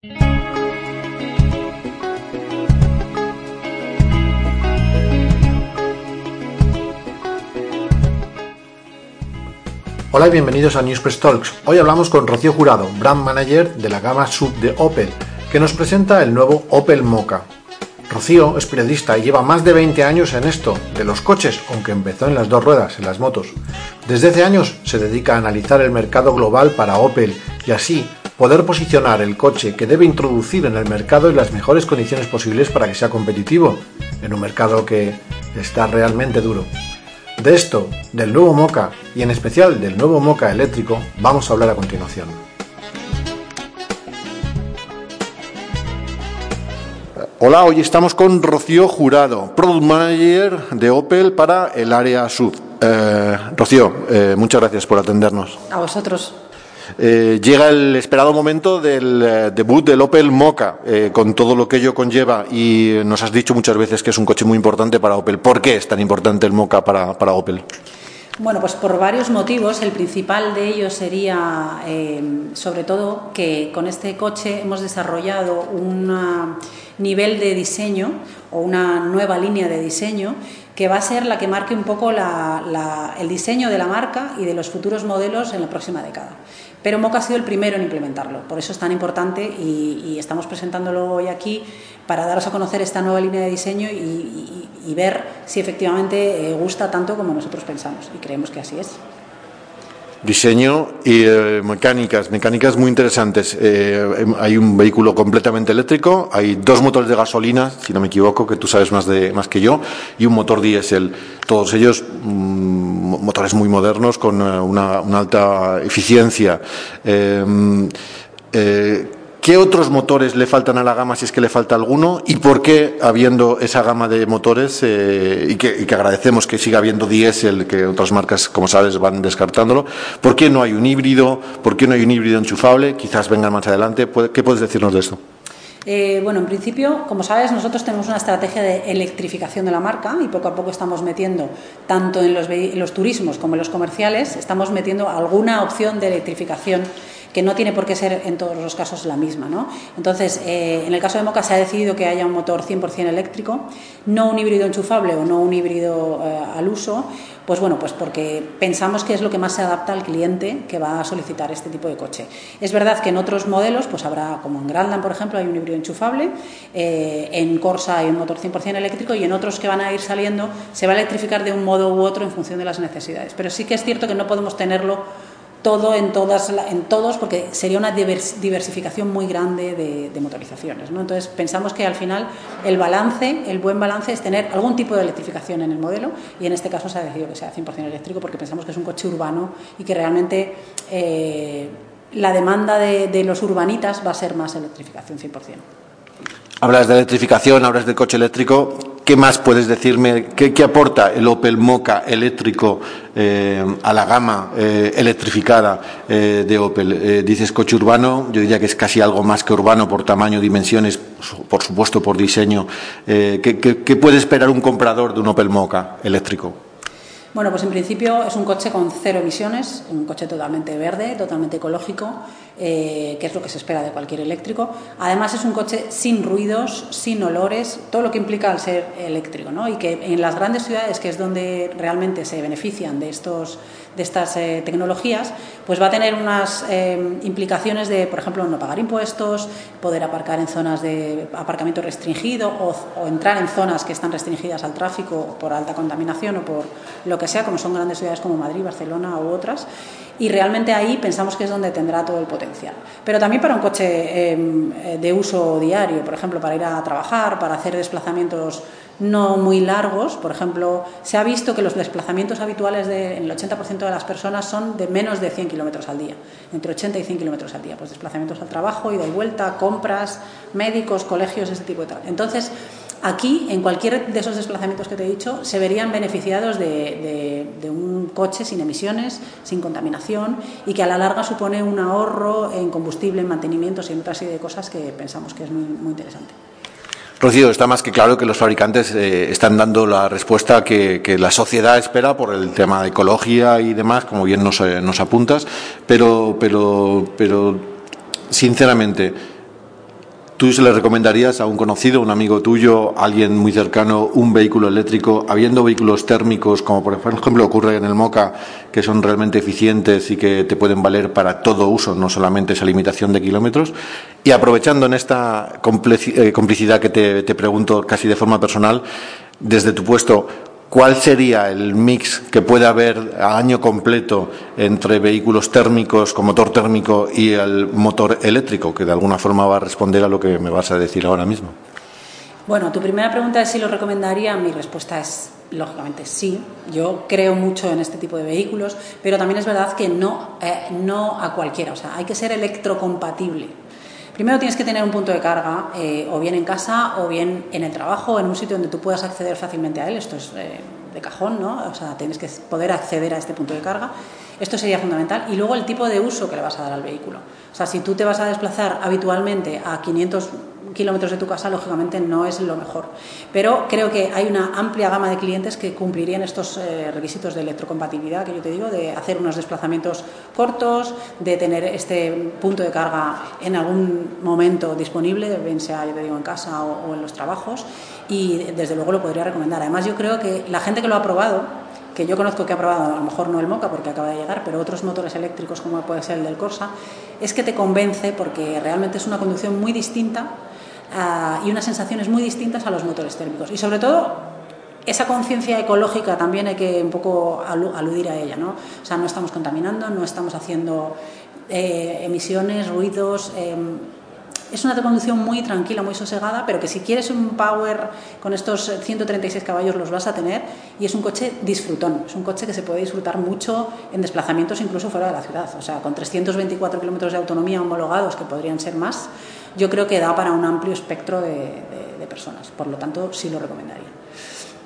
Hola y bienvenidos a Newspress Talks. Hoy hablamos con Rocío Jurado, brand manager de la gama sub de Opel, que nos presenta el nuevo Opel Mocha. Rocío es periodista y lleva más de 20 años en esto, de los coches, aunque empezó en las dos ruedas, en las motos. Desde hace años se dedica a analizar el mercado global para Opel y así poder posicionar el coche que debe introducir en el mercado en las mejores condiciones posibles para que sea competitivo, en un mercado que está realmente duro. De esto, del nuevo Moca y en especial del nuevo Moca eléctrico, vamos a hablar a continuación. Hola, hoy estamos con Rocío Jurado, Product Manager de Opel para el área sud. Eh, Rocío, eh, muchas gracias por atendernos. A vosotros. Eh, llega el esperado momento del eh, debut del Opel Mocha, eh, con todo lo que ello conlleva, y nos has dicho muchas veces que es un coche muy importante para Opel. ¿Por qué es tan importante el Mocha para, para Opel? Bueno, pues por varios motivos. El principal de ellos sería, sobre todo, que con este coche hemos desarrollado un nivel de diseño o una nueva línea de diseño que va a ser la que marque un poco el diseño de la marca y de los futuros modelos en la próxima década. Pero Moca ha sido el primero en implementarlo, por eso es tan importante y, estamos presentándolo hoy aquí para daros a conocer esta nueva línea de diseño y, ver si efectivamente eh, gusta tanto como nosotros pensamos y creemos que así es. Diseño y eh, mecánicas, mecánicas muy interesantes. Eh, hay un vehículo completamente eléctrico, hay dos motores de gasolina, si no me equivoco, que tú sabes más, de, más que yo, y un motor diésel. Todos ellos mm, motores muy modernos con eh, una, una alta eficiencia. ¿Qué otros motores le faltan a la gama si es que le falta alguno? ¿Y por qué, habiendo esa gama de motores, eh, y, que, agradecemos que siga habiendo diésel, que otras marcas, como sabes, van descartándolo, ¿por qué no hay un híbrido? ¿Por qué no hay un híbrido enchufable? Quizás vengan más adelante. ¿Qué puedes decirnos de esto? Eh, bueno, en principio, como sabes, nosotros tenemos una estrategia de electrificación de la marca y poco a poco estamos metiendo, tanto en los, en los turismos como en los comerciales, estamos metiendo alguna opción de electrificación que no tiene por qué ser en todos los casos la misma. ¿no? Entonces, eh, en el caso de Moca se ha decidido que haya un motor 100% eléctrico, no un híbrido enchufable o no un híbrido eh, al uso, pues bueno, pues porque pensamos que es lo que más se adapta al cliente que va a solicitar este tipo de coche. Es verdad que en otros modelos, pues habrá, como en Grandland, por ejemplo, hay un híbrido enchufable, eh, en Corsa hay un motor 100% eléctrico y en otros que van a ir saliendo se va a electrificar de un modo u otro en función de las necesidades. Pero sí que es cierto que no podemos tenerlo todo en, todas, en todos, porque sería una diversificación muy grande de, motorizaciones. ¿no? Entonces, pensamos que al final el balance, el buen balance es tener algún tipo de electrificación en el modelo y en este caso se ha decidido que sea 100% eléctrico porque pensamos que es un coche urbano y que realmente eh, la demanda de, de los urbanitas va a ser más electrificación 100%. Hablas de electrificación, hablas del coche eléctrico. ¿Qué más puedes decirme? ¿Qué, aporta el Opel Mocha eléctrico eh, a la gama eh, electrificada eh, de Opel? dices coche urbano, yo diría que es casi algo más que urbano por tamaño, dimensiones, por supuesto por diseño. qué puede esperar un comprador de un Opel Mocha eléctrico? Bueno, pues en principio es un coche con cero emisiones, un coche totalmente verde, totalmente ecológico, eh, que es lo que se espera de cualquier eléctrico. Además es un coche sin ruidos, sin olores, todo lo que implica al ser eléctrico, ¿no? Y que en las grandes ciudades, que es donde realmente se benefician de estos de estas eh, tecnologías, pues va a tener unas eh, implicaciones de, por ejemplo, no pagar impuestos, poder aparcar en zonas de aparcamiento restringido o, entrar en zonas que están restringidas al tráfico por alta contaminación o por lo que sea, como son grandes ciudades como Madrid, Barcelona u otras. Y realmente ahí pensamos que es donde tendrá todo el potencial. Pero también para un coche em, de uso diario, por ejemplo, para ir a trabajar, para hacer desplazamientos no muy largos. Por ejemplo, se ha visto que los desplazamientos habituales del 80% de las personas son de menos de 100 kilómetros al día, entre 80 y 100 kilómetros al día. Pues desplazamientos al trabajo, ida y vuelta, compras, médicos, colegios, ese tipo de tal. Entonces, aquí, en cualquier de esos desplazamientos que te he dicho, se verían beneficiados de, un coche sin emisiones, sin contaminación y que a la larga supone un ahorro en combustible, en mantenimientos y en otra serie de cosas que pensamos que es muy interesante. Rocío, está más que claro que los fabricantes eh, están dando la respuesta que, la sociedad espera por el tema de ecología y demás, como bien nos, eh, nos apuntas, pero, pero, pero sinceramente, ¿Tú se le recomendarías a un conocido, un amigo tuyo, alguien muy cercano, un vehículo eléctrico, habiendo vehículos térmicos, como por ejemplo ocurre en el MOCA, que son realmente eficientes y que te pueden valer para todo uso, no solamente esa limitación de kilómetros? Y aprovechando en esta eh, complicidad que te, te pregunto casi de forma personal, desde tu puesto, ¿Cuál sería el mix que puede haber a año completo entre vehículos térmicos con motor térmico y el motor eléctrico? Que de alguna forma va a responder a lo que me vas a decir ahora mismo. Bueno, tu primera pregunta es si lo recomendaría. Mi respuesta es lógicamente sí. Yo creo mucho en este tipo de vehículos, pero también es verdad que no, eh, no a cualquiera. O sea, hay que ser electrocompatible. Primero tienes que tener un punto de carga, eh, o bien en casa, o bien en el trabajo, en un sitio donde tú puedas acceder fácilmente a él. Esto es eh, de cajón, ¿no? O sea, tienes que poder acceder a este punto de carga. Esto sería fundamental. Y luego el tipo de uso que le vas a dar al vehículo. O sea, si tú te vas a desplazar habitualmente a 500 kilómetros de tu casa, lógicamente no es lo mejor. Pero creo que hay una amplia gama de clientes que cumplirían estos eh, requisitos de electrocompatibilidad que yo te digo, de hacer unos desplazamientos cortos, de tener este punto de carga en algún momento disponible, bien sea, yo te digo, en casa o, o en los trabajos, y desde luego lo podría recomendar. Además, yo creo que la gente que lo ha probado, que yo conozco que ha probado, a lo mejor no el Moca porque acaba de llegar, pero otros motores eléctricos como puede ser el del Corsa, es que te convence porque realmente es una conducción muy distinta Ah, y unas sensaciones muy distintas a los motores térmicos. Y sobre todo, esa conciencia ecológica también hay que un poco aludir a ella, ¿no? O sea, no estamos contaminando, no estamos haciendo eh, emisiones, ruidos. Em, es una conducción muy tranquila, muy sosegada, pero que si quieres un power con estos 136 caballos los vas a tener y es un coche disfrutón, es un coche que se puede disfrutar mucho en desplazamientos incluso fuera de la ciudad, o sea, con 324 kilómetros de autonomía homologados, que podrían ser más, yo creo que da para un amplio espectro de, personas. Por lo tanto, sí lo recomendaría.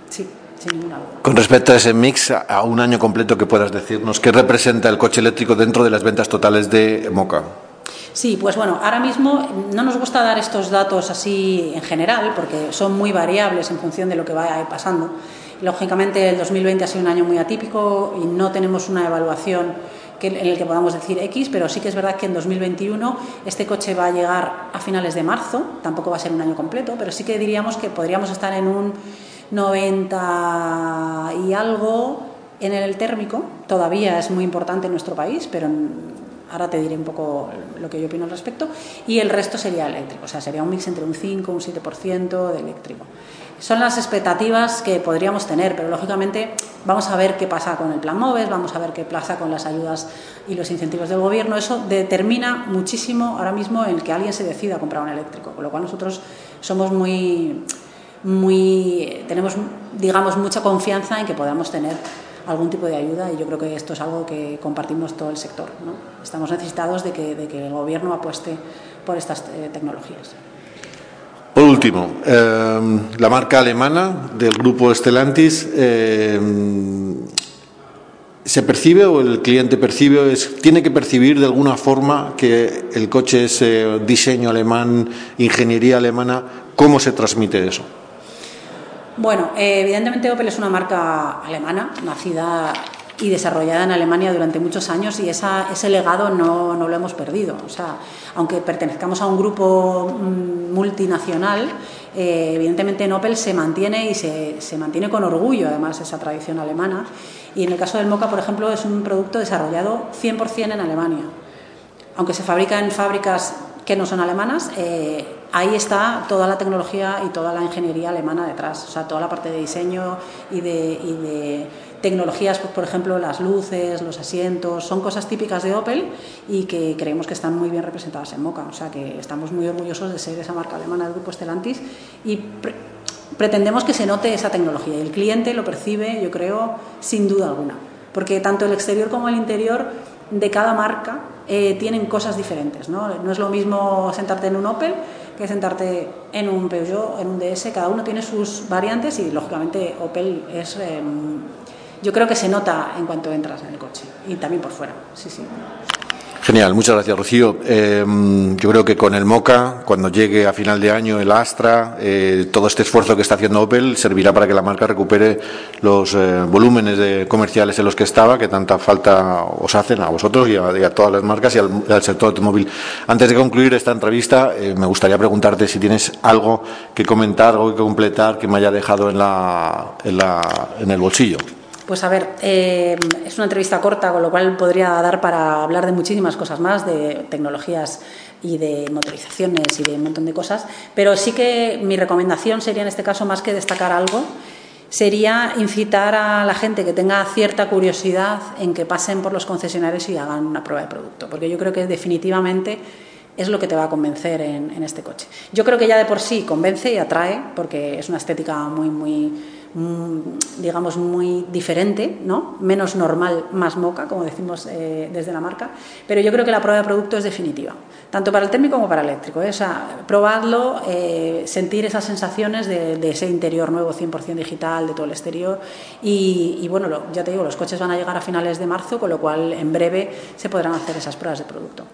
Sí. Sin ninguna duda. Con respecto a ese mix, a un año completo que puedas decirnos, ¿qué representa el coche eléctrico dentro de las ventas totales de Moca? Sí, pues bueno, ahora mismo no nos gusta dar estos datos así en general porque son muy variables en función de lo que vaya pasando. Lógicamente el 2020 ha sido un año muy atípico y no tenemos una evaluación en el que podamos decir X, pero sí que es verdad que en 2021 este coche va a llegar a finales de marzo, tampoco va a ser un año completo, pero sí que diríamos que podríamos estar en un 90 y algo en el térmico, todavía es muy importante en nuestro país, pero ahora te diré un poco lo que yo opino al respecto, y el resto sería eléctrico, o sea, sería un mix entre un 5 y un 7% de eléctrico. Son las expectativas que podríamos tener, pero lógicamente vamos a ver qué pasa con el plan MOVES, vamos a ver qué pasa con las ayudas y los incentivos del gobierno. Eso determina muchísimo ahora mismo el que alguien se decida a comprar un eléctrico, con lo cual nosotros somos muy, muy, tenemos, digamos, mucha confianza en que podamos tener algún tipo de ayuda y yo creo que esto es algo que compartimos todo el sector. ¿no? Estamos necesitados de que, de que el gobierno apueste por estas eh, tecnologías. Por último, eh, la marca alemana del grupo Stellantis eh, se percibe o el cliente percibe, tiene que percibir de alguna forma que el coche es diseño alemán, ingeniería alemana, ¿cómo se transmite eso? Bueno, evidentemente Opel es una marca alemana, nacida y desarrollada en Alemania durante muchos años y esa, ese legado no, no, lo hemos perdido. O sea, aunque pertenezcamos a un grupo mm, multinacional, eh, evidentemente en se mantiene y se, se, mantiene con orgullo además esa tradición alemana. Y en el caso del Moca, por ejemplo, es un producto desarrollado 100% en Alemania. Aunque se fabrica en fábricas que no son alemanas, eh, ahí está toda la tecnología y toda la ingeniería alemana detrás, o sea, toda la parte de diseño y de, tecnologías, pues, por ejemplo, las luces, los asientos, son cosas típicas de Opel y que creemos que están muy bien representadas en Moca. O sea que estamos muy orgullosos de ser esa marca alemana del grupo Stellantis y pretendemos que se note esa tecnología y el cliente lo percibe, yo creo, sin duda alguna. Porque tanto el exterior como el interior de cada marca eh, tienen cosas diferentes. ¿no? no es lo mismo sentarte en un Opel que sentarte en un Peugeot, en un DS, cada uno tiene sus variantes y lógicamente Opel es, em, yo creo que se nota en cuanto entras en el coche y también por fuera, sí, sí. Genial, muchas gracias Rocío. Eh, yo creo que con el MOCA, cuando llegue a final de año el Astra, eh, todo este esfuerzo que está haciendo Opel servirá para que la marca recupere los eh, volúmenes comerciales en los que estaba, que tanta falta os hacen a vosotros y a, todas las marcas y al, sector automóvil. Antes de concluir esta entrevista, me gustaría preguntarte si tienes algo que comentar, algo que completar que me haya dejado en el bolsillo. Pues a ver, eh, es una entrevista corta, con lo cual podría dar para hablar de muchísimas cosas más, de tecnologías y de motorizaciones y de un montón de cosas, pero sí que mi recomendación sería en este caso, más que destacar algo, sería incitar a la gente que tenga cierta curiosidad en que pasen por los concesionarios y hagan una prueba de producto, porque yo creo que definitivamente es lo que te va a convencer en, en este coche. Yo creo que ya de por sí convence y atrae, porque es una estética muy, muy digamos, muy diferente, ¿no? menos normal, más moca, como decimos eh, desde la marca, pero yo creo que la prueba de producto es definitiva, tanto para el térmico como para el eléctrico. ¿eh? O sea, probarlo, eh, sentir esas sensaciones de, ese interior nuevo 100% digital, de todo el exterior. Y bueno, ya te digo, los coches van a llegar a finales de marzo, con lo cual en breve se podrán hacer esas pruebas de producto.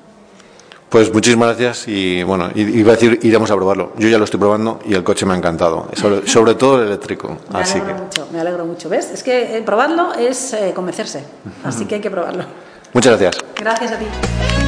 Pues muchísimas gracias y bueno, iba a decir iremos a probarlo. Yo ya lo estoy probando y el coche me ha encantado, sobre, todo el eléctrico. Me así alegro mucho, me alegro mucho. ¿Ves? Es que eh, probarlo es eh, convencerse, así que hay que probarlo. Muchas gracias. Gracias a ti.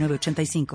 985